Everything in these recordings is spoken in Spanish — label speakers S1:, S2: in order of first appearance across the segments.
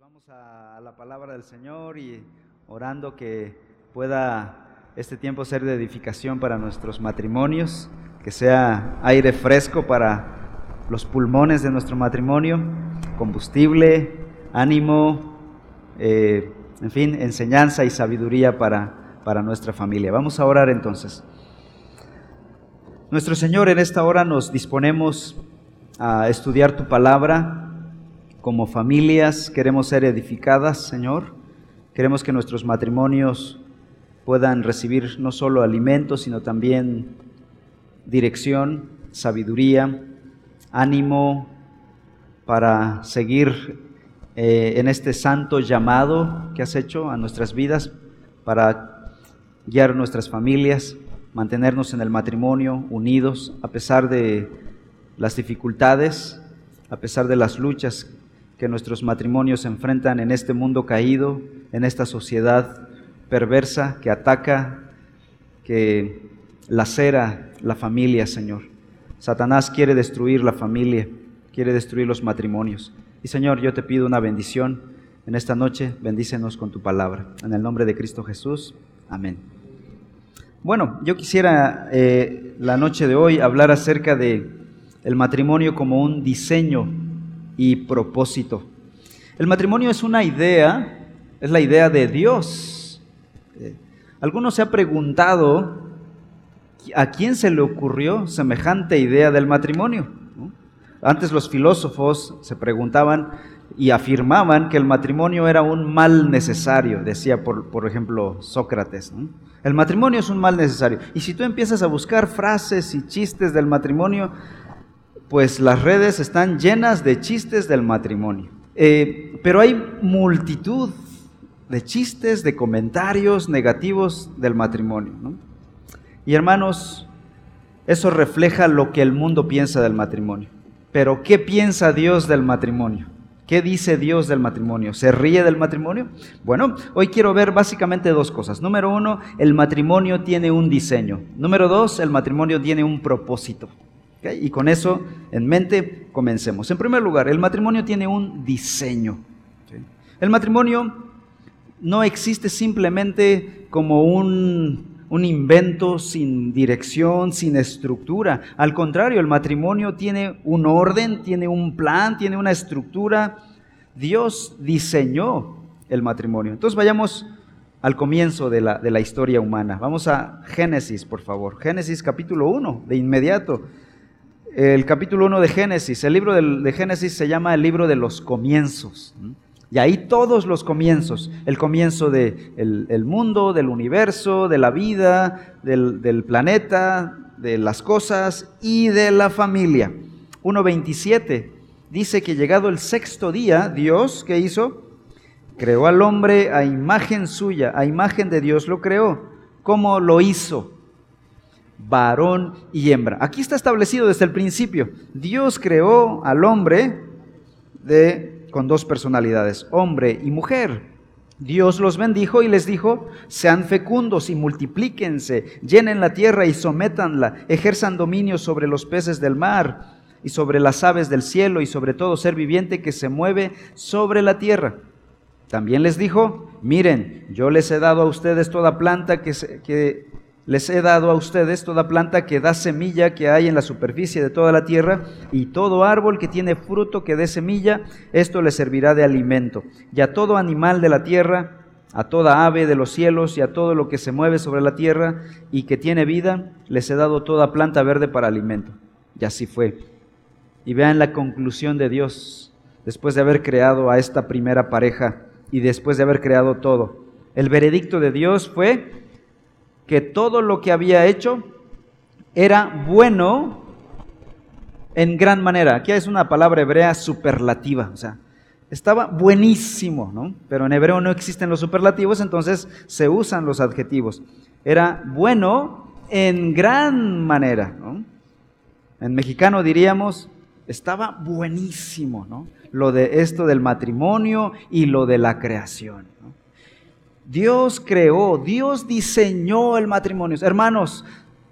S1: Vamos a la palabra del Señor y orando que pueda este tiempo ser de edificación para nuestros matrimonios, que sea aire fresco para los pulmones de nuestro matrimonio, combustible, ánimo, eh, en fin, enseñanza y sabiduría para, para nuestra familia. Vamos a orar entonces. Nuestro Señor, en esta hora nos disponemos a estudiar tu palabra como familias queremos ser edificadas, Señor. Queremos que nuestros matrimonios puedan recibir no solo alimentos, sino también dirección, sabiduría, ánimo para seguir eh, en este santo llamado que has hecho a nuestras vidas, para guiar nuestras familias, mantenernos en el matrimonio unidos a pesar de las dificultades, a pesar de las luchas que nuestros matrimonios se enfrentan en este mundo caído, en esta sociedad perversa que ataca, que lacera la familia, Señor. Satanás quiere destruir la familia, quiere destruir los matrimonios. Y Señor, yo te pido una bendición en esta noche, bendícenos con tu palabra. En el nombre de Cristo Jesús, amén. Bueno, yo quisiera eh, la noche de hoy hablar acerca de el matrimonio como un diseño y propósito. El matrimonio es una idea, es la idea de Dios. Eh, ¿Alguno se ha preguntado a quién se le ocurrió semejante idea del matrimonio? Antes los filósofos se preguntaban y afirmaban que el matrimonio era un mal necesario, decía por, por ejemplo Sócrates. El matrimonio es un mal necesario. Y si tú empiezas a buscar frases y chistes del matrimonio, pues las redes están llenas de chistes del matrimonio. Eh, pero hay multitud de chistes, de comentarios negativos del matrimonio. Y hermanos, eso refleja lo que el mundo piensa del matrimonio. Pero ¿qué piensa Dios del matrimonio? ¿Qué dice Dios del matrimonio? ¿Se ríe del matrimonio? Bueno, hoy quiero ver básicamente dos cosas. Número uno, el matrimonio tiene un diseño. Número dos, el matrimonio tiene un propósito. Y con eso en mente comencemos. En primer lugar, el matrimonio tiene un diseño. El matrimonio no existe simplemente como un, un invento sin dirección, sin estructura. Al contrario, el matrimonio tiene un orden, tiene un plan, tiene una estructura. Dios diseñó el matrimonio. Entonces vayamos al comienzo de la, de la, historia humana. Vamos a Génesis, por favor. Génesis capítulo 1, de inmediato el capítulo 1 de Génesis. El libro de Génesis se llama el libro de los comienzos. Y ahí todos los comienzos, el comienzo del de el mundo, del universo, de la vida, del, del, planeta, de las cosas y de la familia. 1.27 dice que llegado el sexto día, Dios, ¿qué hizo? Creó al hombre a imagen suya, a imagen de Dios lo creó. ¿Cómo lo hizo? Varón y hembra. Aquí está establecido desde el principio. Dios creó al hombre de, con dos personalidades, hombre y mujer. Dios los bendijo y les dijo, sean fecundos y multiplíquense, llenen la tierra y sométanla, ejerzan dominio sobre los peces del mar y sobre las aves del cielo y sobre todo ser viviente que se mueve sobre la tierra. También les dijo, miren, yo les he dado a ustedes toda planta que, que les he dado a ustedes toda planta que da semilla que hay en la superficie de toda la tierra, y todo árbol que tiene fruto que dé semilla, esto les servirá de alimento. Y a todo animal de la tierra, a toda ave de los cielos y a todo lo que se mueve sobre la tierra y que tiene vida, les he dado toda planta verde para alimento. Y así fue. Y vean la conclusión de Dios, después de haber creado a esta primera pareja y después de haber creado todo. El veredicto de Dios fue que todo lo que había hecho era bueno en gran manera. Aquí es una palabra hebrea superlativa, o sea, estaba buenísimo, ¿no? Pero en hebreo no existen los superlativos, entonces se usan los adjetivos. Era bueno en gran manera, ¿no? En mexicano diríamos, estaba buenísimo, ¿no? Lo de esto del matrimonio y lo de la creación. ¿no? Dios creó, Dios diseñó el matrimonio. Hermanos,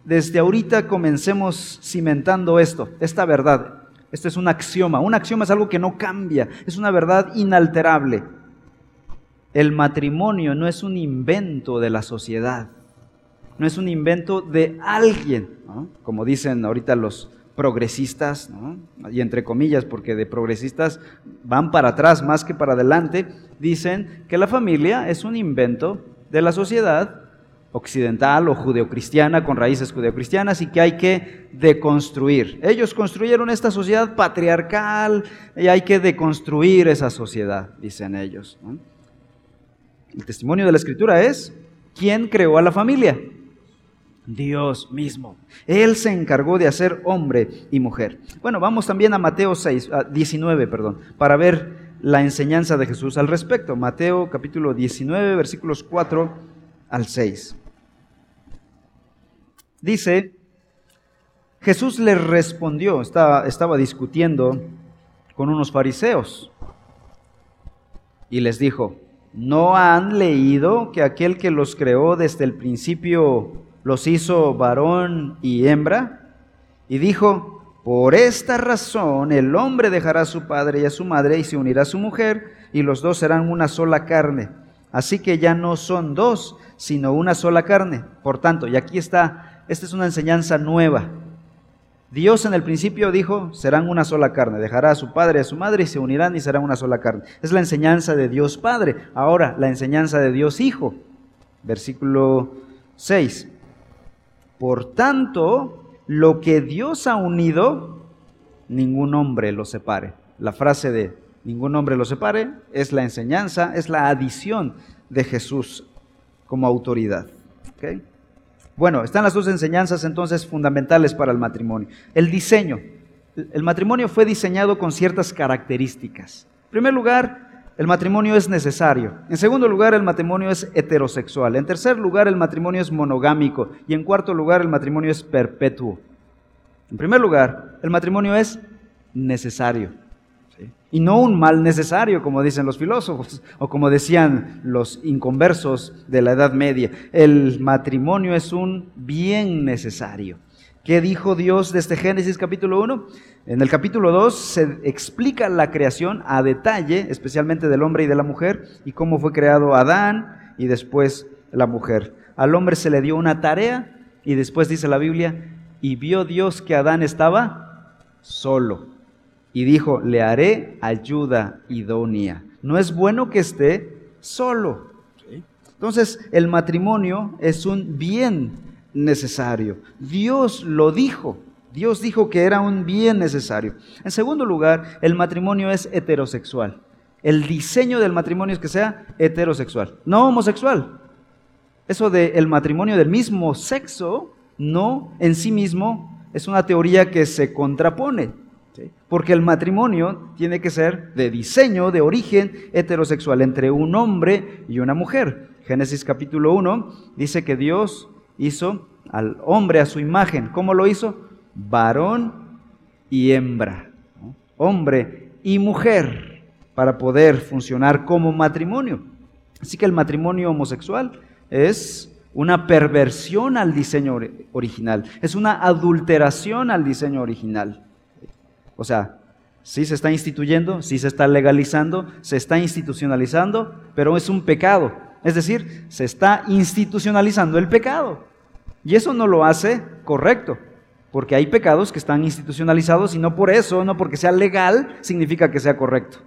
S1: desde ahorita comencemos cimentando esto, esta verdad. Esto es un axioma. Un axioma es algo que no cambia, es una verdad inalterable. el matrimonio no es un invento de la sociedad, no es un invento de alguien, como dicen ahorita los progresistas, y entre comillas, porque de progresistas van para atrás más que para adelante, dicen que la familia es un invento de la sociedad occidental o judeocristiana con raíces judeocristianas y que hay que deconstruir. Ellos construyeron esta sociedad patriarcal y hay que deconstruir esa sociedad, dicen ellos. El testimonio de la escritura es, ¿quién creó a la familia? Dios mismo. Él se encargó de hacer hombre y mujer. Bueno, vamos también a Mateo 6, 19, perdón, para ver la enseñanza de Jesús al respecto. Mateo capítulo 19, versículos 4 al 6. Dice, Jesús le respondió, estaba, estaba discutiendo con unos fariseos y les dijo, ¿no han leído que aquel que los creó desde el principio los hizo varón y hembra? Y dijo, por esta razón el hombre dejará a su padre y a su madre y se unirá a su mujer y los dos serán una sola carne. Así que ya no son dos, sino una sola carne. Por tanto, y aquí está, esta es una enseñanza nueva. Dios en el principio dijo, serán una sola carne, dejará a su padre y a su madre y se unirán y serán una sola carne. Es la enseñanza de Dios Padre. Ahora, la enseñanza de Dios Hijo. Versículo 6. Por tanto, lo que Dios ha unido, ningún hombre lo separe. La frase de ningún hombre lo separe es la enseñanza, es la adición de Jesús como autoridad. Bueno, están las dos enseñanzas entonces fundamentales para el matrimonio. El diseño. El matrimonio fue diseñado con ciertas características. En primer lugar, el matrimonio es necesario. En segundo lugar, el matrimonio es heterosexual. En tercer lugar, el matrimonio es monogámico. Y en cuarto lugar, el matrimonio es perpetuo. En primer lugar, el matrimonio es necesario y no un mal necesario, como dicen los filósofos, o como decían los inconversos de la Edad Media. El matrimonio es un bien necesario. ¿Qué dijo Dios desde Génesis capítulo 1? En el capítulo 2 se explica la creación a detalle, especialmente del hombre y de la mujer, y cómo fue creado Adán y después la mujer. Al hombre se le dio una tarea y después dice la Biblia, y vio Dios que Adán estaba solo y dijo, le haré ayuda idónea. No es bueno que esté solo. Entonces, el matrimonio es un bien necesario. Dios lo dijo. Dios dijo que era un bien necesario. En segundo lugar, el matrimonio es heterosexual. El diseño del matrimonio es que sea heterosexual, no homosexual. Eso de el matrimonio del mismo sexo, no en sí mismo, es una teoría que se contrapone. Porque el matrimonio tiene que ser de diseño, de origen heterosexual, entre un hombre y una mujer. Génesis capítulo 1 dice que Dios hizo al hombre a su imagen. ¿Cómo lo hizo? Varón y hembra. Hombre y mujer para poder funcionar como matrimonio. Así que el matrimonio homosexual es una perversión al diseño original, es una adulteración al diseño original. O sea, sí se está instituyendo, sí se está legalizando, se está institucionalizando, pero es un pecado. Es decir, se está institucionalizando el pecado. Y eso no lo hace correcto, porque hay pecados que están institucionalizados y no por eso, no porque sea legal, significa que sea correcto.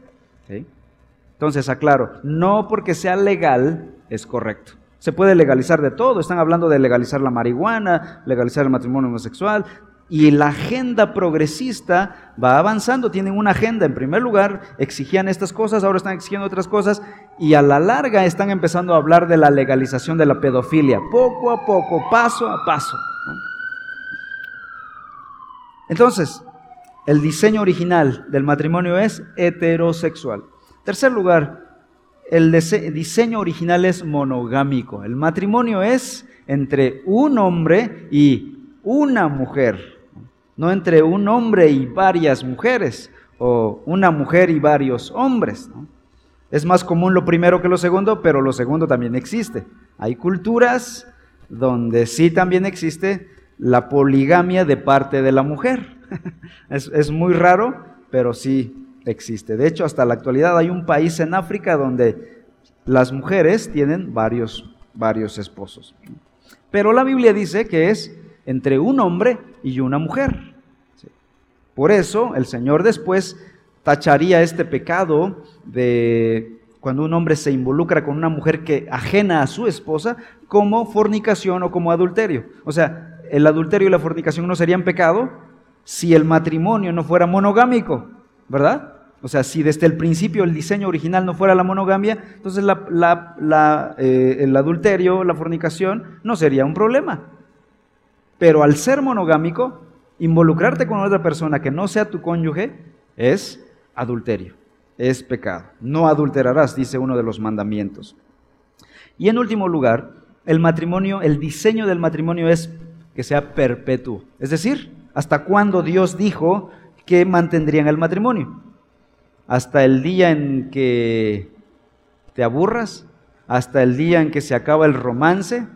S1: Entonces, aclaro, no porque sea legal es correcto. Se puede legalizar de todo, están hablando de legalizar la marihuana, legalizar el matrimonio homosexual, y la agenda progresista va avanzando, tienen una agenda. En primer lugar, exigían estas cosas, ahora están exigiendo otras cosas y a la larga están empezando a hablar de la legalización de la pedofilia, poco a poco, paso a paso. Entonces, el diseño original del matrimonio es heterosexual. Tercer lugar, el diseño original es monogámico. El matrimonio es entre un hombre y una mujer no entre un hombre y varias mujeres, o una mujer y varios hombres. Es más común lo primero que lo segundo, pero lo segundo también existe. Hay culturas donde sí también existe la poligamia de parte de la mujer. es, es muy raro, pero sí existe. De hecho, hasta la actualidad hay un país en África donde las mujeres tienen varios, varios esposos. Pero la Biblia dice que es entre un hombre y una mujer. Por eso el Señor después tacharía este pecado de cuando un hombre se involucra con una mujer que ajena a su esposa como fornicación o como adulterio. O sea, el adulterio y la fornicación no serían pecado si el matrimonio no fuera monogámico, ¿verdad? O sea, si desde el principio el diseño original no fuera la monogamia, entonces eh, el adulterio, la fornicación, no sería un problema. Pero al ser monogámico, involucrarte con otra persona que no sea tu cónyuge es adulterio, es pecado. No adulterarás, dice uno de los mandamientos. Y en último lugar, el matrimonio, el diseño del matrimonio es que sea perpetuo. Es decir, hasta cuándo Dios dijo que mantendrían el matrimonio hasta el día en que te aburras, hasta el día en que se acaba el romance,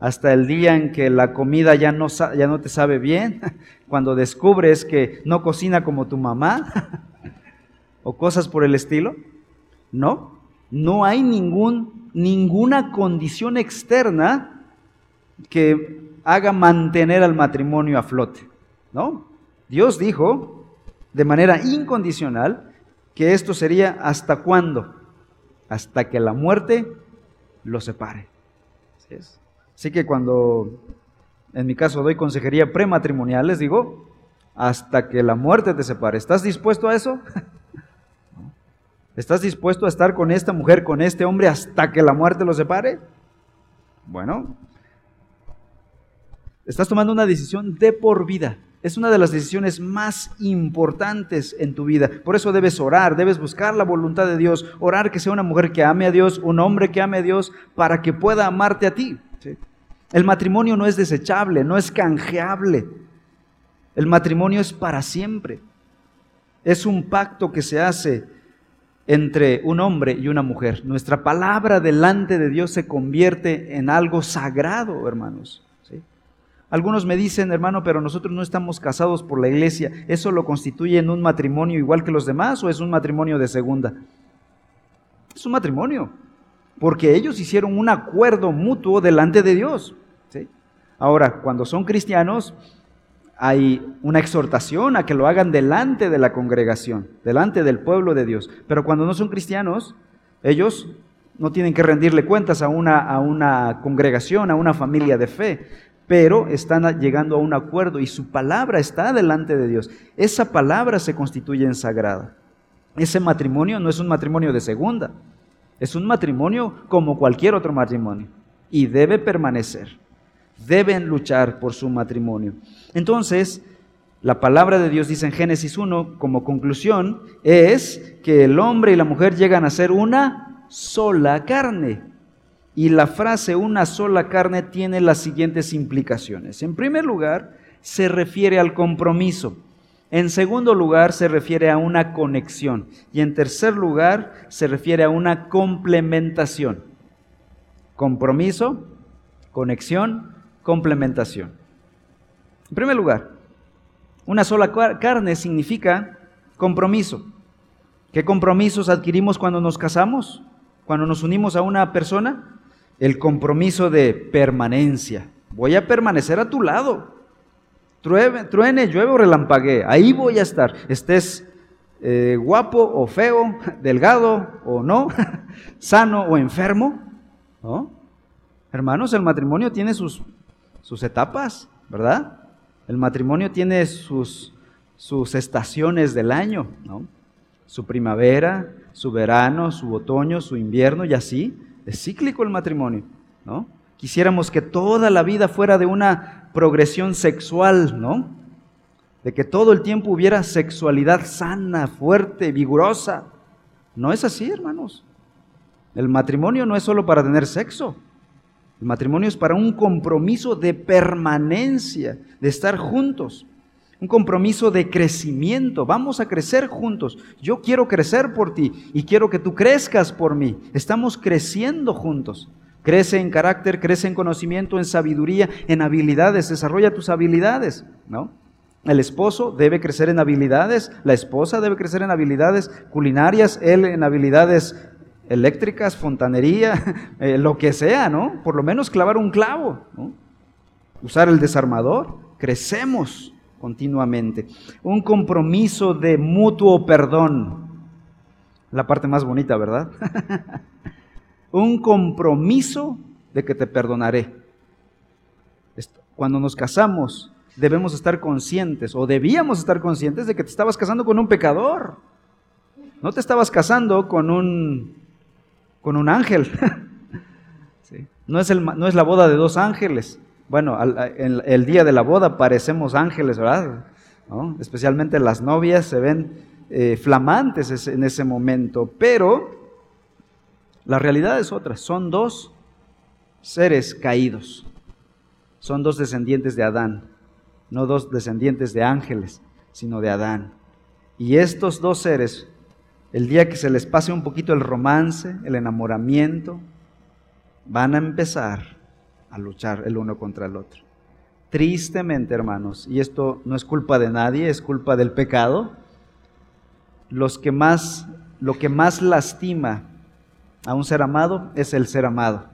S1: hasta el día en que la comida ya no, ya no te sabe bien, cuando descubres que no cocina como tu mamá, o cosas por el estilo. No, no hay ningún, ninguna condición externa que haga mantener al matrimonio a flote. ¿No? Dios dijo, de manera incondicional que esto sería hasta cuándo? Hasta que la muerte lo separe. Así, que cuando en mi caso doy consejería prematrimonial, les digo, hasta que la muerte te separe. ¿Estás dispuesto a eso? ¿Estás dispuesto a estar con esta mujer, con este hombre, hasta que la muerte lo separe? Bueno, estás tomando una decisión de por vida. Es una de las decisiones más importantes en tu vida. Por eso debes orar, debes buscar la voluntad de Dios, orar que sea una mujer que ame a Dios, un hombre que ame a Dios, para que pueda amarte a ti. El matrimonio no es desechable, no es canjeable. El matrimonio es para siempre. Es un pacto que se hace entre un hombre y una mujer. Nuestra palabra delante de Dios se convierte en algo sagrado, hermanos. Algunos me dicen, hermano, pero nosotros no estamos casados por la iglesia. ¿Eso lo constituye en un matrimonio igual que los demás o es un matrimonio de segunda? Es un matrimonio, porque ellos hicieron un acuerdo mutuo delante de Dios. Ahora, cuando son cristianos, hay una exhortación a que lo hagan delante de la congregación, delante del pueblo de Dios. Pero cuando no son cristianos, ellos no tienen que rendirle cuentas a una, a una congregación, a una familia de fe pero están llegando a un acuerdo y su palabra está delante de Dios. Esa palabra se constituye en sagrada. Ese matrimonio no es un matrimonio de segunda, es un matrimonio como cualquier otro matrimonio y debe permanecer. Deben luchar por su matrimonio. Entonces, la palabra de Dios dice en Génesis 1 como conclusión es que el hombre y la mujer llegan a ser una sola carne. Y la frase una sola carne tiene las siguientes implicaciones. En primer lugar, se refiere al compromiso. En segundo lugar, se refiere a una conexión. Y en tercer lugar, se refiere a una complementación. Compromiso, conexión, complementación. En primer lugar, una sola carne significa compromiso. ¿Qué compromisos adquirimos cuando nos casamos? Cuando nos unimos a una persona? El compromiso de permanencia. Voy a permanecer a tu lado. Truene, truene llueve o relampaguee, ahí voy a estar. Estés eh, guapo o feo, delgado o no, sano o enfermo. ¿no? Hermanos, el matrimonio tiene sus, sus etapas, ¿verdad? El matrimonio tiene sus, sus estaciones del año, ¿no? Su primavera, su verano, su otoño, su invierno y así. Es cíclico el matrimonio, ¿no? Quisiéramos que toda la vida fuera de una progresión sexual, ¿no? De que todo el tiempo hubiera sexualidad sana, fuerte, vigorosa. No es así, hermanos. El matrimonio no es solo para tener sexo. El matrimonio es para un compromiso de permanencia, de estar juntos un compromiso de crecimiento. Vamos a crecer juntos. Yo quiero crecer por ti y quiero que tú crezcas por mí. Estamos creciendo juntos. Crece en carácter, crece en conocimiento, en sabiduría, en habilidades. Desarrolla tus habilidades, ¿no? El esposo debe crecer en habilidades, la esposa debe crecer en habilidades culinarias, él en habilidades eléctricas, fontanería, eh, lo que sea, ¿no? Por lo menos clavar un clavo, usar el desarmador, crecemos continuamente. Un compromiso de mutuo perdón. La parte más bonita, ¿verdad? un compromiso de que te perdonaré. Cuando nos casamos, debemos estar conscientes, o debíamos estar conscientes de que te estabas casando con un pecador. No te estabas casando con un, con un ángel. no, es el, no es la boda de dos ángeles. Bueno, el, día de la boda parecemos ángeles, ¿verdad? Especialmente las novias se ven eh, flamantes en ese momento, pero la realidad es otra. Son dos seres caídos. Son dos descendientes de Adán, no dos descendientes de ángeles, sino de Adán. Y estos dos seres, el día que se les pase un poquito el romance, el enamoramiento, van a empezar a luchar el uno contra el otro. Tristemente, hermanos, y esto no es culpa de nadie, es culpa del pecado, los que más, lo que más lastima a un ser amado es el ser amado.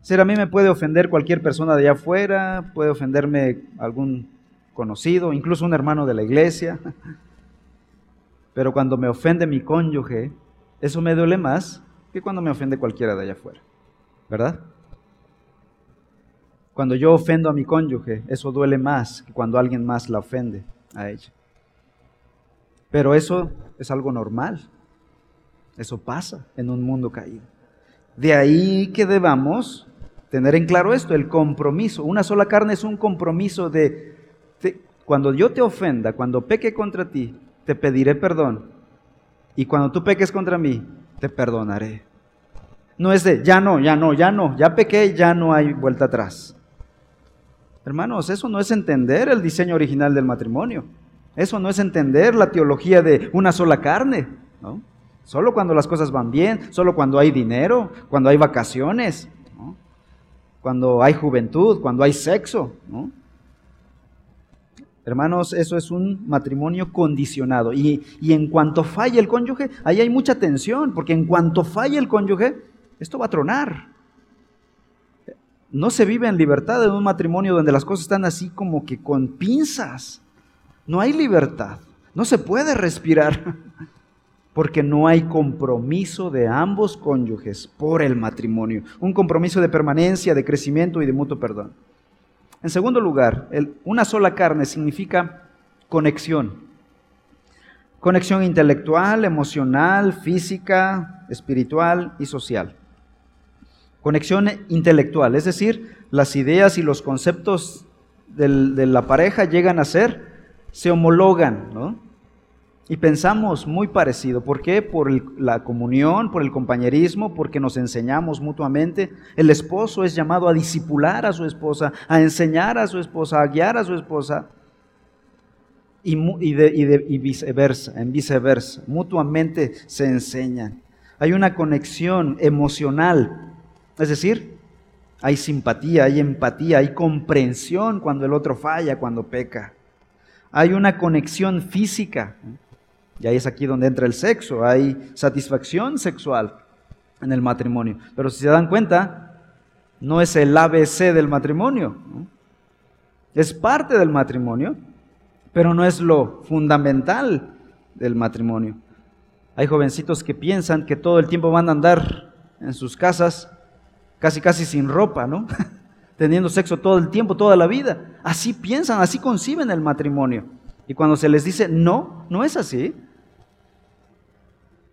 S1: Ser a mí me puede ofender cualquier persona de allá afuera, puede ofenderme algún conocido, incluso un hermano de la iglesia. Pero cuando me ofende mi cónyuge, eso me duele más que cuando me ofende cualquiera de allá afuera. ¿verdad? Cuando yo ofendo a mi cónyuge, eso duele más que cuando alguien más la ofende a ella. Pero eso es algo normal. Eso pasa en un mundo caído. De ahí que debamos tener en claro esto, el compromiso. Una sola carne es un compromiso de, cuando yo te ofenda, cuando peque contra ti, te pediré perdón. Y cuando tú peques contra mí, te perdonaré. No es de, ya no, ya no, ya no, ya pequé, ya no hay vuelta atrás. Hermanos, eso no es entender el diseño original del matrimonio. Eso no es entender la teología de una sola carne. Solo cuando las cosas van bien, solo cuando hay dinero, cuando hay vacaciones, cuando hay juventud, cuando hay sexo. Hermanos, eso es un matrimonio condicionado. Y, y en cuanto falla el cónyuge, ahí hay mucha tensión, porque en cuanto falla el cónyuge, esto va a tronar. No se vive en libertad en un matrimonio donde las cosas están así como que con pinzas. No hay libertad. No se puede respirar porque no hay compromiso de ambos cónyuges por el matrimonio. Un compromiso de permanencia, de crecimiento y de mutuo perdón. En segundo lugar, una sola carne significa conexión. Conexión intelectual, emocional, física, espiritual y social. Conexión intelectual, es decir, las ideas y los conceptos de la pareja llegan a ser, se homologan, ¿no? Y pensamos muy parecido. ¿Por qué? Por la comunión, por el compañerismo, porque nos enseñamos mutuamente. El esposo es llamado a disipular a su esposa, a enseñar a su esposa, a guiar a su esposa. Y, y viceversa, en viceversa. Mutuamente se enseñan. Hay una conexión emocional es decir, hay simpatía, hay empatía, hay comprensión cuando el otro falla, cuando peca. Hay una conexión física. Y ahí es aquí donde entra el sexo. Hay satisfacción sexual en el matrimonio. Pero si se dan cuenta, no es el ABC del matrimonio. Es parte del matrimonio, pero no es lo fundamental del matrimonio. Hay jovencitos que piensan que todo el tiempo van a andar en sus casas casi casi sin ropa, ¿no? Teniendo sexo todo el tiempo, toda la vida. Así piensan, así conciben el matrimonio. Y cuando se les dice, no, no es así.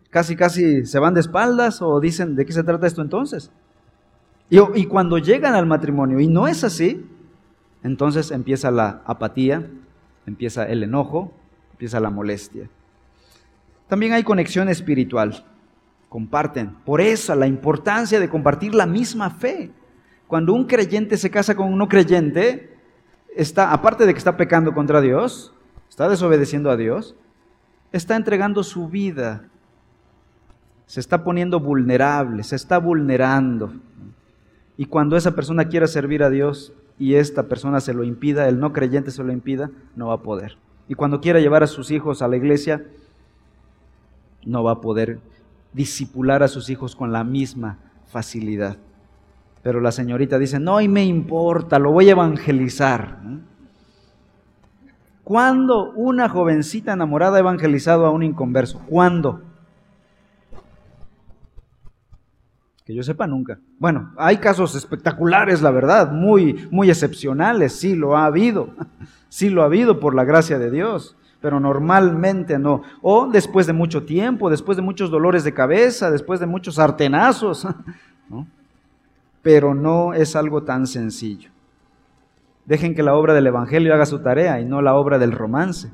S1: Casi casi se van de espaldas o dicen, ¿de qué se trata esto entonces? Y, y cuando llegan al matrimonio y no es así, entonces empieza la apatía, empieza el enojo, empieza la molestia. También hay conexión espiritual comparten. Por eso la importancia de compartir la misma fe. Cuando un creyente se casa con un no creyente, está, aparte de que está pecando contra Dios, está desobedeciendo a Dios, está entregando su vida, se está poniendo vulnerable, se está vulnerando. Y cuando esa persona quiera servir a Dios y esta persona se lo impida, el no creyente se lo impida, no va a poder. Y cuando quiera llevar a sus hijos a la iglesia, no va a poder disipular a sus hijos con la misma facilidad. Pero la señorita dice, no, y me importa, lo voy a evangelizar. ¿Cuándo una jovencita enamorada ha evangelizado a un inconverso? ¿Cuándo? Que yo sepa nunca. Bueno, hay casos espectaculares, la verdad, muy, muy excepcionales, sí lo ha habido, sí lo ha habido por la gracia de Dios, pero normalmente no. O después de mucho tiempo, después de muchos dolores de cabeza, después de muchos sartenazos, ¿no? pero no es algo tan sencillo. Dejen que la obra del Evangelio haga su tarea y no la obra del romance.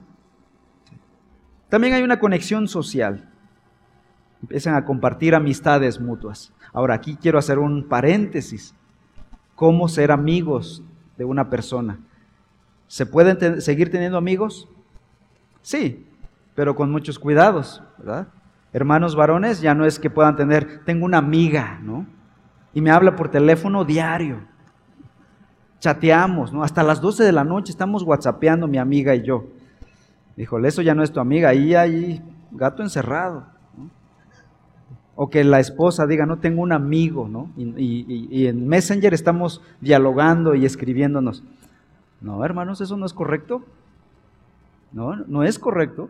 S1: También hay una conexión social. Empiezan a compartir amistades mutuas. Ahora, aquí quiero hacer un paréntesis. ¿Cómo ser amigos de una persona? ¿Se pueden seguir teniendo amigos? Sí, pero con muchos cuidados, ¿verdad? Hermanos varones, ya no es que puedan tener, tengo una amiga, ¿no? Y me habla por teléfono diario. Chateamos, ¿no? Hasta las 12 de la noche estamos whatsappeando mi amiga y yo. Híjole, eso ya no es tu amiga, ahí hay gato encerrado. O que la esposa diga, no tengo un amigo, ¿no? Y, en Messenger estamos dialogando y escribiéndonos. No, hermanos, eso no es correcto. No, no es correcto.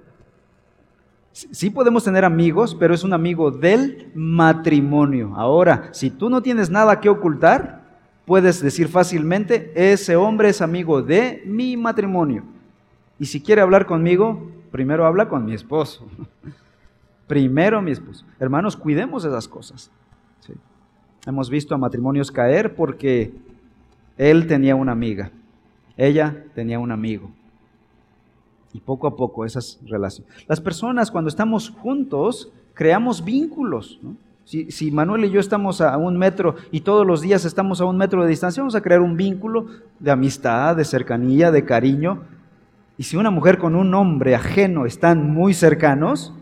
S1: Sí podemos tener amigos, pero es un amigo del matrimonio. Ahora, si tú no tienes nada que ocultar, puedes decir fácilmente, ese hombre es amigo de mi matrimonio. Y si quiere hablar conmigo, primero habla con mi esposo. Primero mi esposo. Hermanos, cuidemos esas cosas. Hemos visto a matrimonios caer porque él tenía una amiga, ella tenía un amigo. Y poco a poco esas relaciones. Las personas cuando estamos juntos creamos vínculos. Si, si, Manuel y yo estamos a un metro y todos los días estamos a un metro de distancia, vamos a crear un vínculo de amistad, de cercanía, de cariño. Y si una mujer con un hombre ajeno están muy cercanos,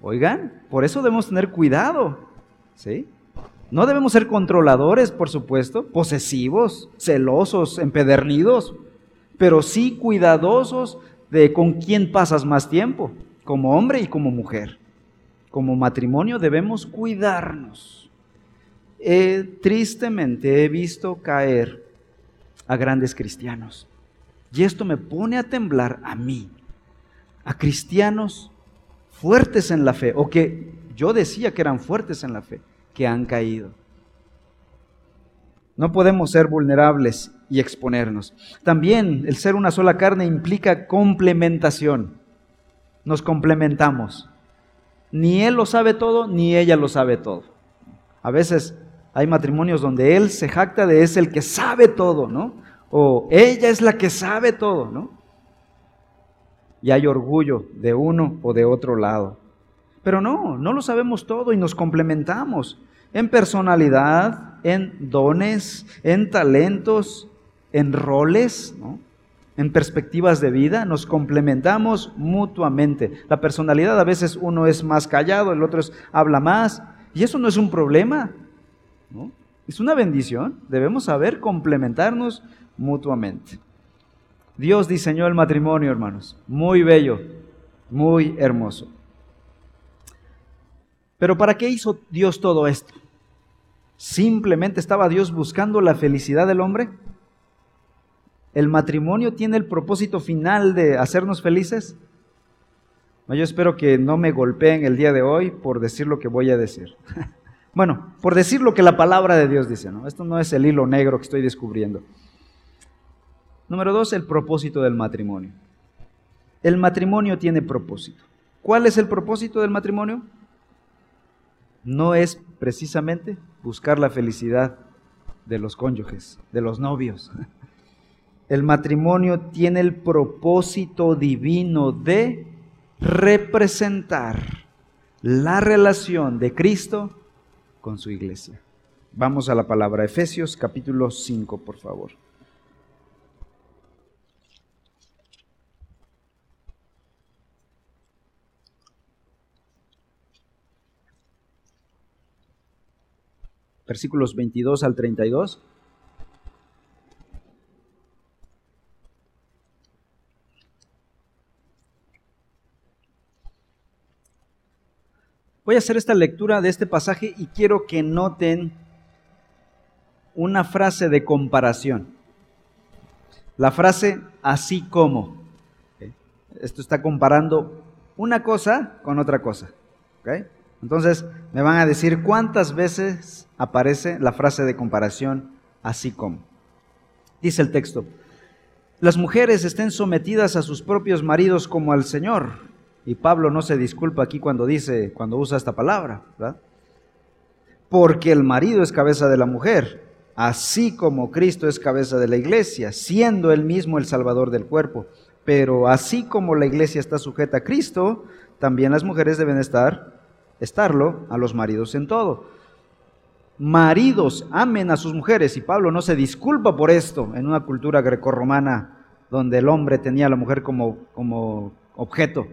S1: Oigan, por eso debemos tener cuidado, ¿sí? No debemos ser controladores, por supuesto, posesivos, celosos, empedernidos, pero sí cuidadosos de con quién pasas más tiempo, como hombre y como mujer. Como matrimonio debemos cuidarnos. tristemente he visto caer a grandes cristianos. Y esto me pone a temblar a mí, a cristianos fuertes en la fe, o que yo decía que eran fuertes en la fe, que han caído. No podemos ser vulnerables y exponernos. También el ser una sola carne implica complementación. Nos complementamos. Ni él lo sabe todo, ni ella lo sabe todo. A veces hay matrimonios donde él se jacta de es el que sabe todo, ¿no? O ella es la que sabe todo, ¿no? y hay orgullo de uno o de otro lado. Pero no, no lo sabemos todo y nos complementamos en personalidad, en dones, en talentos, en roles, en perspectivas de vida, nos complementamos mutuamente. La personalidad a veces uno es más callado, el otro habla más, y eso no es un problema, es una bendición, debemos saber complementarnos mutuamente. Dios diseñó el matrimonio, hermanos. Muy bello, muy hermoso. Pero ¿para qué hizo Dios todo esto? ¿Simplemente estaba Dios buscando la felicidad del hombre? ¿El matrimonio tiene el propósito final de hacernos felices? yo espero que no me golpeen el día de hoy por decir lo que voy a decir. bueno, por decir lo que la palabra de Dios dice, ¿no? Esto no es el hilo negro que estoy descubriendo. Número dos, el propósito del matrimonio. El matrimonio tiene propósito. ¿Cuál es el propósito del matrimonio? No es precisamente buscar la felicidad de los cónyuges, de los novios. El matrimonio tiene el propósito divino de representar la relación de Cristo con su iglesia. Vamos a la palabra Efesios capítulo 5, por favor. Versículos 22 al 32. Voy a hacer esta lectura de este pasaje y quiero que noten una frase de comparación. La frase así como. Esto está comparando una cosa con otra cosa. Entonces me van a decir cuántas veces aparece la frase de comparación así como. Dice el texto, las mujeres estén sometidas a sus propios maridos como al Señor. Y Pablo no se disculpa aquí cuando dice, cuando usa esta palabra, ¿verdad? Porque el marido es cabeza de la mujer, así como Cristo es cabeza de la iglesia, siendo él mismo el salvador del cuerpo. Pero así como la iglesia está sujeta a Cristo, también las mujeres deben estar, estarlo a los maridos en todo. Maridos, amen a sus mujeres. Y Pablo no se disculpa por esto en una cultura grecorromana donde el hombre tenía a la mujer como, como objeto.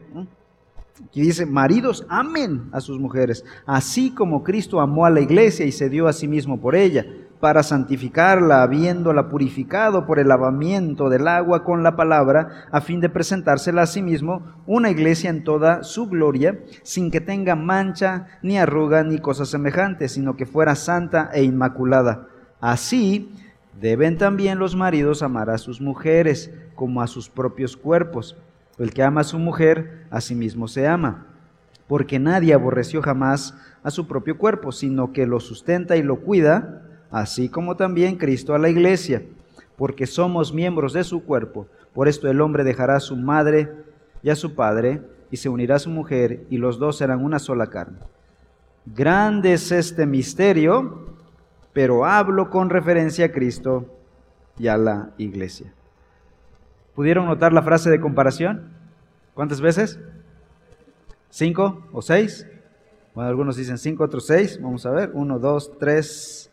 S1: Aquí dice, maridos, amen a sus mujeres, así como Cristo amó a la iglesia y se dio a sí mismo por ella para santificarla, habiéndola purificado por el lavamiento del agua con la palabra, a fin de presentársela a sí mismo una iglesia en toda su gloria, sin que tenga mancha, ni arruga, ni cosa semejante, sino que fuera santa e inmaculada. Así deben también los maridos amar a sus mujeres como a sus propios cuerpos. El que ama a su mujer, a sí mismo se ama, porque nadie aborreció jamás a su propio cuerpo, sino que lo sustenta y lo cuida, así como también Cristo a la iglesia, porque somos miembros de su cuerpo. Por esto el hombre dejará a su madre y a su padre y se unirá a su mujer y los dos serán una sola carne. Grande es este misterio, pero hablo con referencia a Cristo y a la iglesia. ¿Pudieron notar la frase de comparación? ¿Cuántas veces? ¿Cinco o seis? Bueno, algunos dicen cinco, otros seis. Vamos a ver. Uno, dos, tres,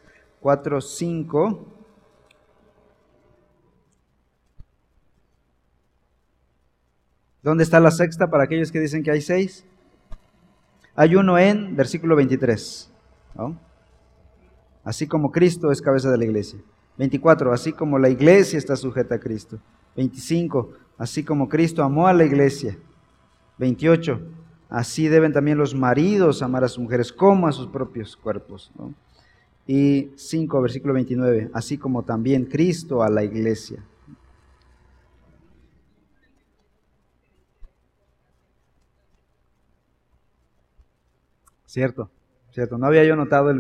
S1: 4, 5. ¿Dónde está la sexta para aquellos que dicen que hay seis? Hay uno en versículo 23. Así como Cristo es cabeza de la iglesia. 24. Así como la iglesia está sujeta a Cristo. 25. Así como Cristo amó a la iglesia. 28. Así deben también los maridos amar a sus mujeres como a sus propios cuerpos. ¿no? Y 5, versículo 29, así como también Cristo a la iglesia. Cierto, cierto. No había yo notado el,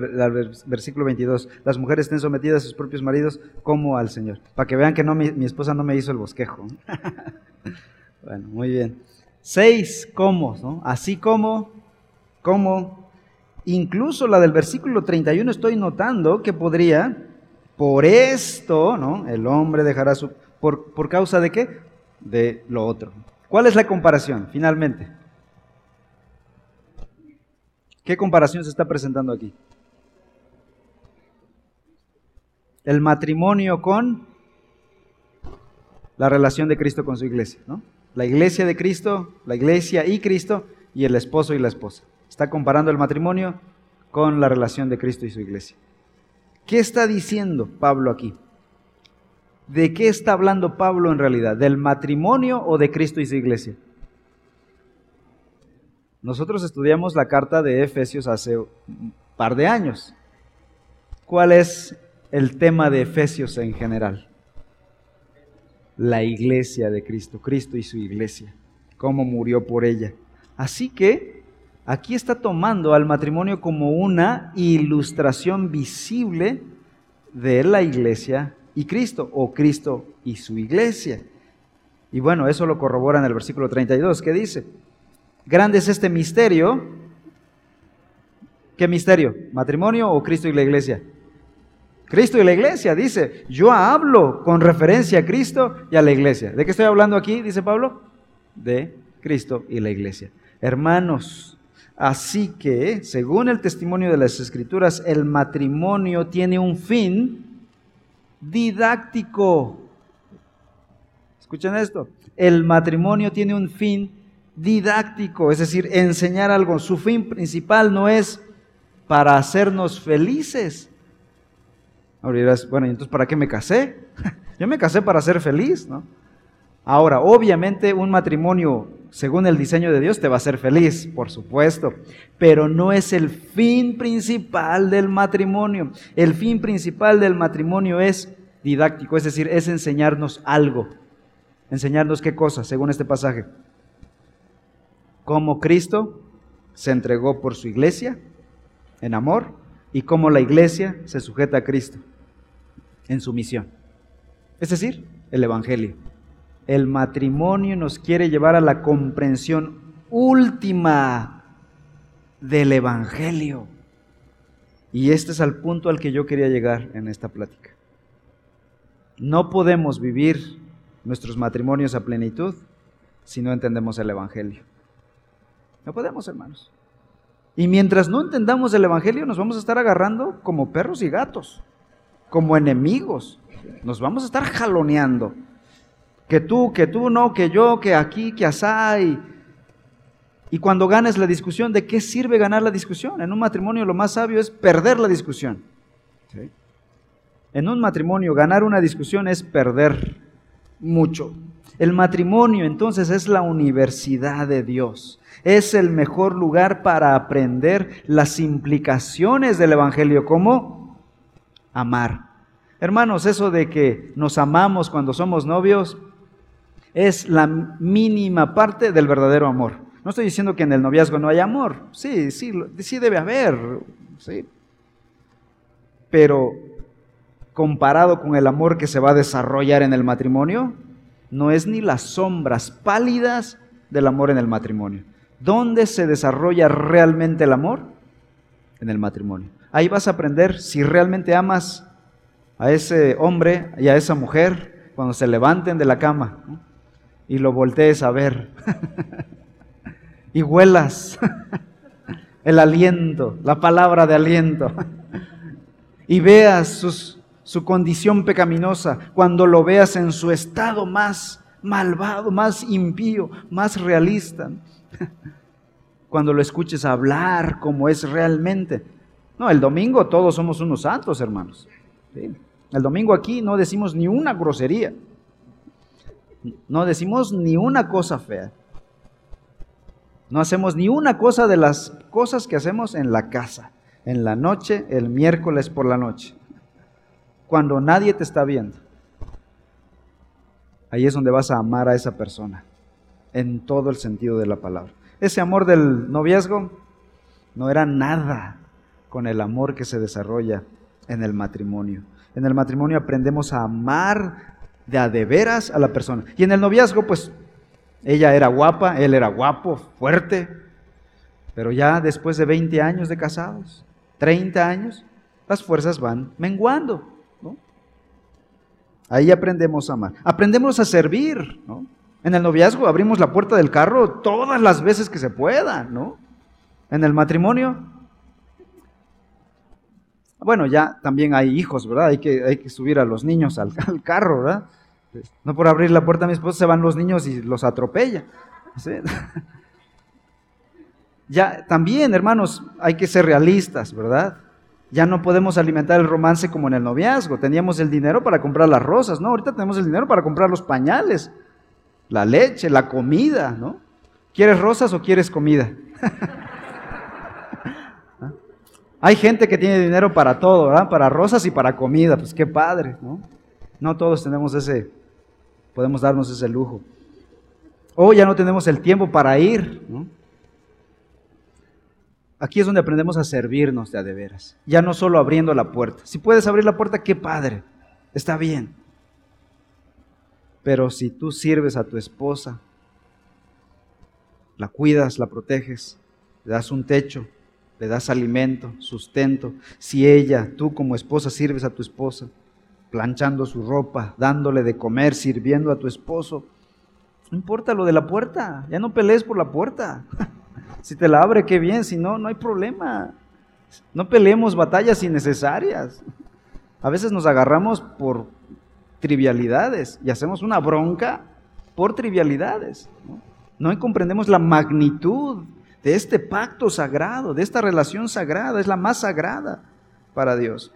S1: versículo 22. Las mujeres estén sometidas a sus propios maridos como al Señor. Para que vean que no, mi, mi esposa no me hizo el bosquejo. bueno, muy bien. Seis cómo, ¿no? Así como, como, Incluso la del versículo 31 estoy notando que podría, por esto, ¿no? El hombre dejará su... ¿Por, por causa de qué? De lo otro. ¿Cuál es la comparación, finalmente? ¿Qué comparación se está presentando aquí? El matrimonio con la relación de Cristo con su iglesia, ¿no? La iglesia de Cristo, la iglesia y Cristo, y el esposo y la esposa. Está comparando el matrimonio con la relación de Cristo y su iglesia. ¿Qué está diciendo Pablo aquí? ¿De qué está hablando Pablo en realidad? ¿Del matrimonio o de Cristo y su iglesia? Nosotros estudiamos la carta de Efesios hace un par de años. ¿Cuál es el tema de Efesios en general? La iglesia de Cristo, Cristo y su iglesia, cómo murió por ella. Así que aquí está tomando al matrimonio como una ilustración visible de la iglesia y Cristo, o Cristo y su iglesia. Y bueno, eso lo corrobora en el versículo 32, que dice, grande es este misterio. ¿Qué misterio? ¿Matrimonio o Cristo y la iglesia? Cristo y la iglesia, dice, yo hablo con referencia a Cristo y a la iglesia. ¿De qué estoy hablando aquí? Dice Pablo. De Cristo y la iglesia. Hermanos, Así que, según el testimonio de las Escrituras, el matrimonio tiene un fin didáctico. Escuchen esto. El matrimonio tiene un fin didáctico, es decir, enseñar algo. Su fin principal no es para hacernos felices. Ahora dirás, bueno, entonces para qué me casé? Yo me casé para ser feliz, ¿no? Ahora, obviamente un matrimonio según el diseño de Dios, te va a hacer feliz, por supuesto, pero no es el fin principal del matrimonio. El fin principal del matrimonio es didáctico, es decir, es enseñarnos algo. ¿Enseñarnos qué cosa, según este pasaje? Cómo Cristo se entregó por su iglesia en amor y cómo la iglesia se sujeta a Cristo en su misión. Es decir, el Evangelio. El matrimonio nos quiere llevar a la comprensión última del Evangelio. Y este es el punto al que yo quería llegar en esta plática. No podemos vivir nuestros matrimonios a plenitud si no entendemos el Evangelio. No podemos, hermanos. Y mientras no entendamos el Evangelio, nos vamos a estar agarrando como perros y gatos, como enemigos. Nos vamos a estar jaloneando que tú, que tú no, que yo, que aquí, que asá. Y, y cuando ganes la discusión, ¿de qué sirve ganar la discusión? En un matrimonio lo más sabio es perder la discusión. En un matrimonio ganar una discusión es perder mucho. El matrimonio entonces es la universidad de Dios. Es el mejor lugar para aprender las implicaciones del Evangelio, como amar. Hermanos, eso de que nos amamos cuando somos novios, es la mínima parte del verdadero amor. No estoy diciendo que en el noviazgo no haya amor. Sí, sí, sí debe haber. Sí. Pero comparado con el amor que se va a desarrollar en el matrimonio, no es ni las sombras pálidas del amor en el matrimonio. ¿Dónde se desarrolla realmente el amor? En el matrimonio. Ahí vas a aprender si realmente amas a ese hombre y a esa mujer cuando se levanten de la cama y lo voltees a ver. y huelas el aliento, la palabra de aliento. y veas su condición pecaminosa, cuando lo veas en su estado más malvado, más impío, más realista. cuando lo escuches hablar como es realmente. No, el domingo todos somos unos santos, hermanos. El domingo aquí no decimos ni una grosería. No decimos ni una cosa fea. No hacemos ni una cosa de las cosas que hacemos en la casa, en la noche, el miércoles por la noche, cuando nadie te está viendo. Ahí es donde vas a amar a esa persona, en todo el sentido de la palabra. Ese amor del noviazgo no era nada con el amor que se desarrolla en el matrimonio. En el matrimonio aprendemos a amar de de veras a la persona. Y en el noviazgo, pues, ella era guapa, él era guapo, fuerte, pero ya después de 20 años de casados, 30 años, las fuerzas van menguando. ¿no? Ahí aprendemos a amar. Aprendemos a servir. ¿no? En el noviazgo abrimos la puerta del carro todas las veces que se pueda. ¿no? En el matrimonio bueno, ya también hay hijos, ¿verdad? Hay que, hay que subir a los niños al, carro, ¿verdad? No por abrir la puerta a mi esposa se van los niños y los atropella. Ya también, hermanos, hay que ser realistas, ¿verdad? Ya no podemos alimentar el romance como en el noviazgo. Teníamos el dinero para comprar las rosas, ¿no? Ahorita tenemos el dinero para comprar los pañales, la leche, la comida, ¿no? ¿Quieres rosas o quieres comida? Hay gente que tiene dinero para todo, ¿verdad? Para rosas y para comida, pues qué padre, ¿no? No todos tenemos ese, podemos darnos ese lujo. O ya no tenemos el tiempo para ir, ¿no? Aquí es donde aprendemos a servirnos de a de veras. Ya no solo abriendo la puerta. Si puedes abrir la puerta, qué padre. Está bien. Pero si tú sirves a tu esposa, la cuidas, la proteges, le das un techo, le das alimento, sustento. Si ella, tú como esposa, sirves a tu esposa, planchando su ropa, dándole de comer, sirviendo a tu esposo, no importa lo de la puerta, ya no pelees por la puerta. si te la abre, qué bien, si no, no hay problema. No peleemos batallas innecesarias. A veces nos agarramos por trivialidades y hacemos una bronca por trivialidades. No, no comprendemos la magnitud de este pacto sagrado, de esta relación sagrada, es la más sagrada para Dios.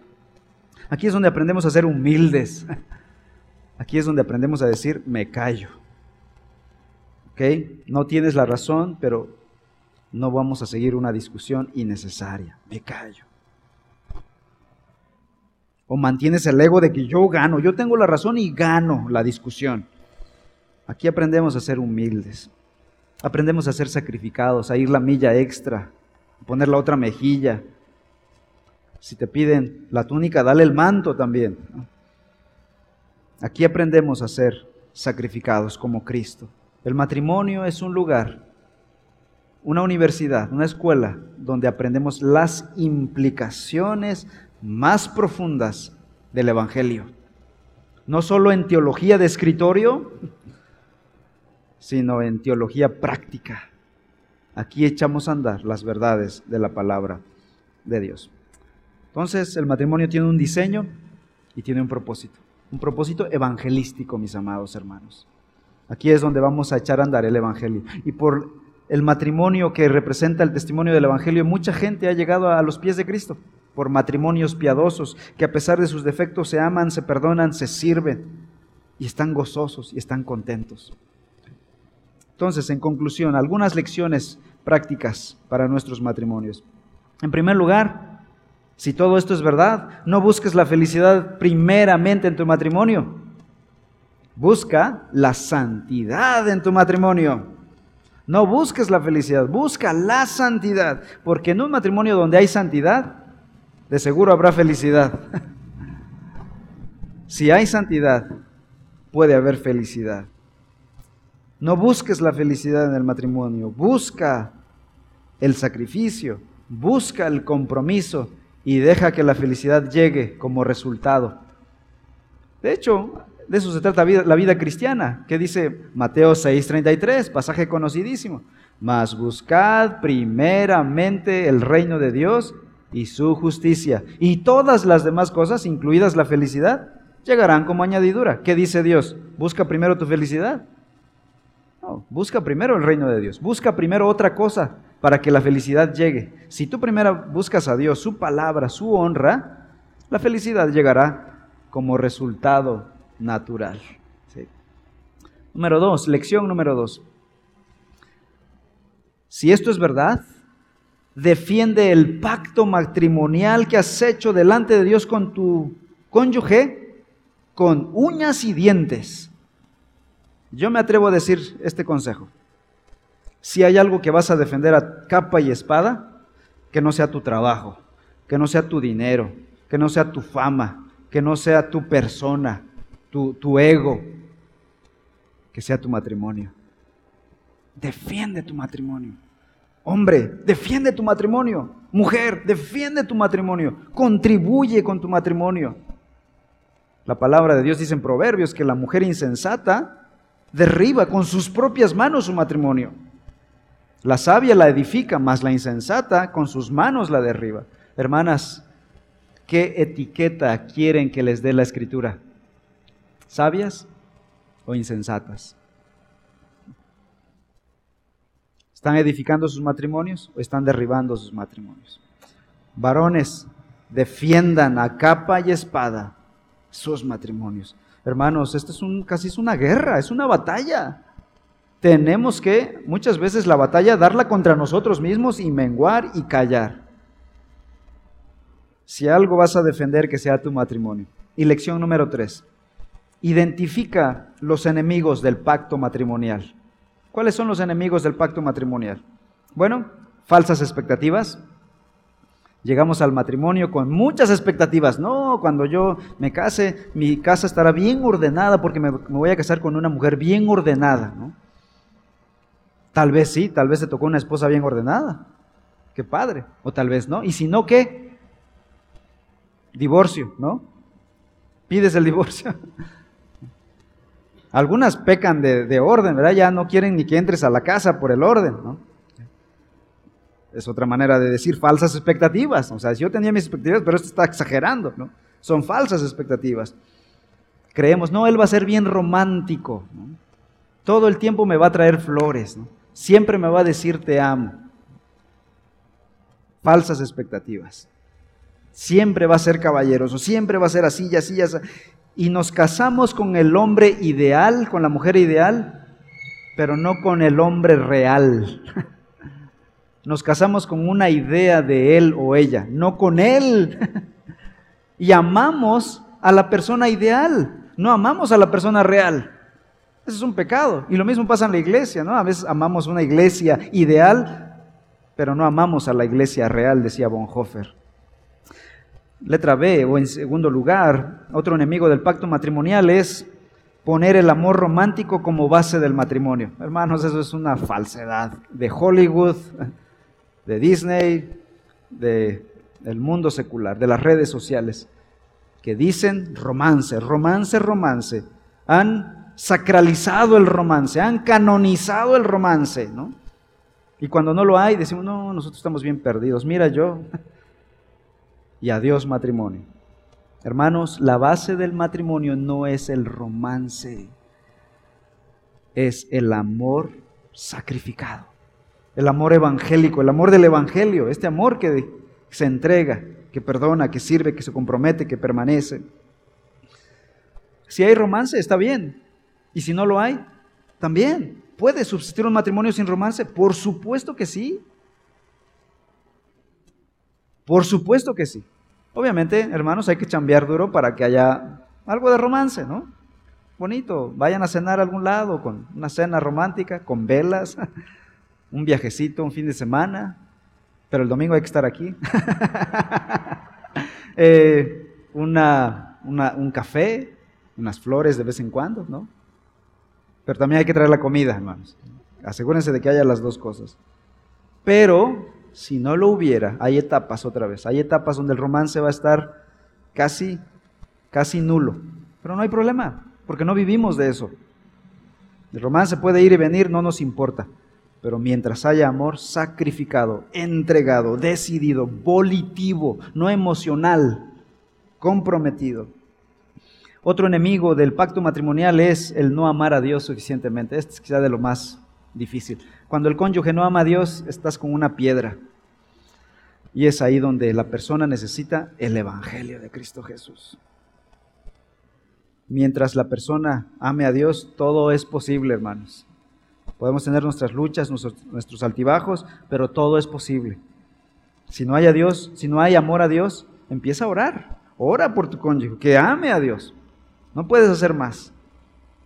S1: Aquí es donde aprendemos a ser humildes. Aquí es donde aprendemos a decir, me callo. ¿Ok? No tienes la razón, pero no vamos a seguir una discusión innecesaria. Me callo. O mantienes el ego de que yo gano, yo tengo la razón y gano la discusión. Aquí aprendemos a ser humildes. Aprendemos a ser sacrificados, a ir la milla extra, a poner la otra mejilla. Si te piden la túnica, dale el manto también. Aquí aprendemos a ser sacrificados como Cristo. El matrimonio es un lugar, una universidad, una escuela donde aprendemos las implicaciones más profundas del Evangelio. No solo en teología de escritorio, sino en teología práctica. Aquí echamos a andar las verdades de la palabra de Dios. Entonces, el matrimonio tiene un diseño y tiene un propósito. Un propósito evangelístico, mis amados hermanos. Aquí es donde vamos a echar a andar el Evangelio. Y por el matrimonio que representa el testimonio del Evangelio, mucha gente ha llegado a los pies de Cristo. Por matrimonios piadosos, que a pesar de sus defectos se aman, se perdonan, se sirven y están gozosos y están contentos. Entonces, en conclusión, algunas lecciones prácticas para nuestros matrimonios. En primer lugar, si todo esto es verdad, no busques la felicidad primeramente en tu matrimonio. Busca la santidad en tu matrimonio. No busques la felicidad, busca la santidad, porque en un matrimonio donde hay santidad, de seguro habrá felicidad. si hay santidad, puede haber felicidad. No busques la felicidad en el matrimonio, busca el sacrificio, busca el compromiso y deja que la felicidad llegue como resultado. De hecho, de eso se trata la vida cristiana, que dice Mateo 6:33, pasaje conocidísimo. Mas buscad primeramente el reino de Dios y su justicia, y todas las demás cosas, incluidas la felicidad, llegarán como añadidura. ¿Qué dice Dios? Busca primero tu felicidad busca primero el reino de Dios, busca primero otra cosa para que la felicidad llegue. Si tú primero buscas a Dios, su palabra, su honra, la felicidad llegará como resultado natural. Número dos, lección número dos. Si esto es verdad, defiende el pacto matrimonial que has hecho delante de Dios con tu cónyuge con uñas y dientes. Yo me atrevo a decir este consejo. Si hay algo que vas a defender a capa y espada, que no sea tu trabajo, que no sea tu dinero, que no sea tu fama, que no sea tu persona, tu, tu ego, que sea tu matrimonio. Defiende tu matrimonio. Hombre, defiende tu matrimonio. Mujer, defiende tu matrimonio. Contribuye con tu matrimonio. La palabra de Dios dice en Proverbios que la mujer insensata derriba con sus propias manos su matrimonio. La sabia la edifica, mas la insensata con sus manos la derriba. Hermanas, ¿qué etiqueta quieren que les dé la escritura? ¿Sabias o insensatas? ¿Están edificando sus matrimonios o están derribando sus matrimonios? Varones, defiendan a capa y espada sus matrimonios. Hermanos, esto es un, casi es una guerra, es una batalla. Tenemos que muchas veces la batalla darla contra nosotros mismos y menguar y callar. Si algo vas a defender, que sea tu matrimonio. Y lección número tres. Identifica los enemigos del pacto matrimonial. ¿Cuáles son los enemigos del pacto matrimonial? Bueno, falsas expectativas, Llegamos al matrimonio con muchas expectativas. No, cuando yo me case, mi casa estará bien ordenada porque me, voy a casar con una mujer bien ordenada. Tal vez sí, tal vez se tocó una esposa bien ordenada. Qué padre. O tal vez no. Y si no, ¿qué? Divorcio, ¿no? Pides el divorcio. Algunas pecan de, de orden, ¿verdad? Ya no quieren ni que entres a la casa por el orden, ¿no? es otra manera de decir falsas expectativas. O sea, yo tenía mis expectativas, pero esto está exagerando, ¿no? Son falsas expectativas. Creemos, no, él va a ser bien romántico. Todo el tiempo me va a traer flores. Siempre me va a decir te amo. Falsas expectativas. Siempre va a ser caballeroso, siempre va a ser así así así. Y nos casamos con el hombre ideal, con la mujer ideal, pero no con el hombre real. Nos casamos con una idea de él o ella, no con él. Y amamos a la persona ideal, no amamos a la persona real. Eso es un pecado. Y lo mismo pasa en la iglesia, ¿no? A veces amamos una iglesia ideal, pero no amamos a la iglesia real, decía Bonhoeffer. Letra B, o en segundo lugar, otro enemigo del pacto matrimonial es poner el amor romántico como base del matrimonio. Hermanos, eso es una falsedad de Hollywood, de Disney, de el mundo secular, de las redes sociales, que dicen romance, romance, romance. Han sacralizado el romance, han canonizado el romance, ¿no? Y cuando no lo hay, decimos, no, nosotros estamos bien perdidos. Mira yo. Y adiós matrimonio. Hermanos, la base del matrimonio no es el romance, es el amor sacrificado, el amor evangélico, el amor del evangelio, este amor que se entrega, que perdona, que sirve, que se compromete, que permanece. Si hay romance, está bien. Y si no lo hay, también. ¿Puede subsistir un matrimonio sin romance? Por supuesto que sí. Por supuesto que sí. Obviamente, hermanos, hay que chambear duro para que haya algo de romance, ¿no? Bonito. Vayan a cenar a algún lado con una cena romántica, con velas, un viajecito, un fin de semana. Pero el domingo hay que estar aquí. Eh, una, un café, unas flores de vez en cuando, ¿no? Pero también hay que traer la comida, hermanos. Asegúrense de que haya las dos cosas. Pero si no lo hubiera, hay etapas otra vez, hay etapas donde el romance va a estar casi, casi nulo. Pero no hay problema, porque no vivimos de eso. El romance puede ir y venir, no nos importa. Pero mientras haya amor sacrificado, entregado, decidido, volitivo, no emocional, comprometido. Otro enemigo del pacto matrimonial es el no amar a Dios suficientemente. Este es quizá de lo más difícil. Cuando el cónyuge no ama a Dios, estás con una piedra. Y es ahí donde la persona necesita el Evangelio de Cristo Jesús. Mientras la persona ame a Dios, todo es posible, hermanos. Podemos tener nuestras luchas, nuestros, altibajos, pero todo es posible. Si no hay a Dios, si no hay amor a Dios, empieza a orar. Ora por tu cónyuge, que ame a Dios. No puedes hacer más.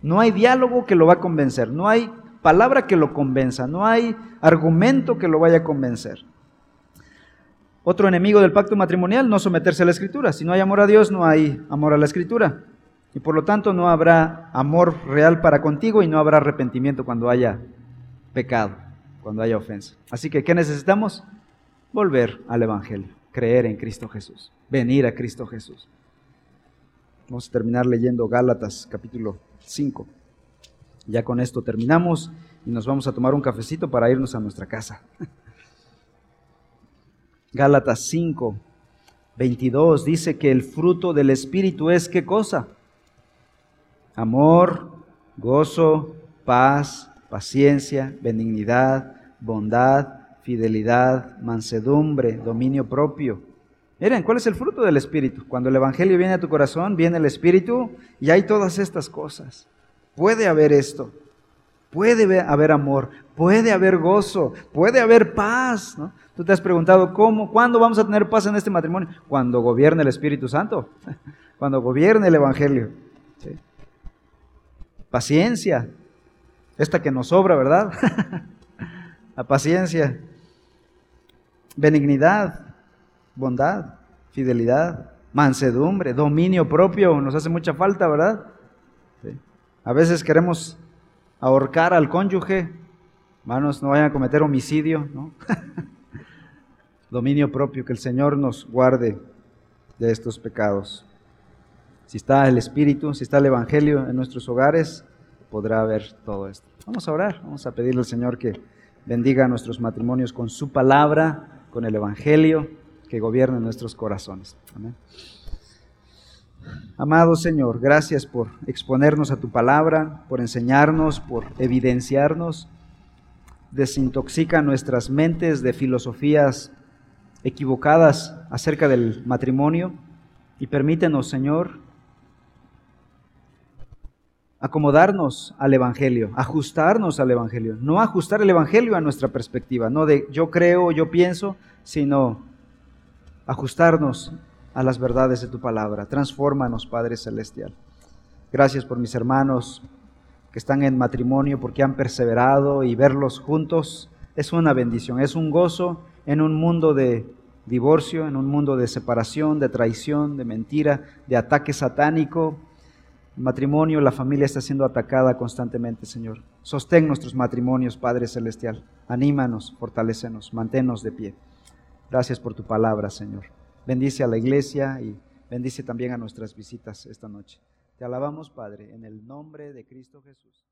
S1: No hay diálogo que lo va a convencer. No hay palabra que lo convenza, no hay argumento que lo vaya a convencer. Otro enemigo del pacto matrimonial, no someterse a la escritura. Si no hay amor a Dios, no hay amor a la escritura. Y por lo tanto no habrá amor real para contigo y no habrá arrepentimiento cuando haya pecado, cuando haya ofensa. Así que, ¿qué necesitamos? Volver al Evangelio, creer en Cristo Jesús, venir a Cristo Jesús. Vamos a terminar leyendo Gálatas capítulo 5. Ya con esto terminamos y nos vamos a tomar un cafecito para irnos a nuestra casa. Gálatas 5, 22 dice que el fruto del Espíritu es qué cosa? Amor, gozo, paz, paciencia, benignidad, bondad, fidelidad, mansedumbre, dominio propio. Miren, ¿cuál es el fruto del Espíritu? Cuando el Evangelio viene a tu corazón, viene el Espíritu y hay todas estas cosas. Puede haber esto, puede haber amor, puede haber gozo, puede haber paz. ¿no? Tú te has preguntado, ¿cómo? ¿Cuándo vamos a tener paz en este matrimonio? Cuando gobierne el Espíritu Santo, cuando gobierne el Evangelio. Paciencia, esta que nos sobra, ¿verdad? La paciencia, benignidad, bondad, fidelidad, mansedumbre, dominio propio, nos hace mucha falta, ¿verdad? A veces queremos ahorcar al cónyuge, hermanos, no vayan a cometer homicidio, ¿no? Dominio propio, que el Señor nos guarde de estos pecados. Si está el Espíritu, si está el Evangelio en nuestros hogares, podrá haber todo esto. Vamos a orar, vamos a pedirle al Señor que bendiga nuestros matrimonios con su palabra, con el Evangelio, que gobierne nuestros corazones. Amén. Amado Señor, gracias por exponernos a tu palabra, por enseñarnos, por evidenciarnos. Desintoxica nuestras mentes de filosofías equivocadas acerca del matrimonio y permítenos, Señor, acomodarnos al Evangelio, ajustarnos al Evangelio, no ajustar el Evangelio a nuestra perspectiva, no de yo creo, yo pienso, sino ajustarnos a las verdades de tu palabra. Transfórmanos, Padre Celestial. Gracias por mis hermanos que están en matrimonio, porque han perseverado y verlos juntos es una bendición, es un gozo en un mundo de divorcio, en un mundo de separación, de traición, de mentira, de ataque satánico el matrimonio, la familia está siendo atacada constantemente, Señor. Sostén nuestros matrimonios, Padre Celestial. Anímanos, fortalecenos, manténnos de pie. Gracias por tu palabra, Señor. Bendice a la iglesia y bendice también a nuestras visitas esta noche. Te alabamos, Padre, en el nombre de Cristo Jesús.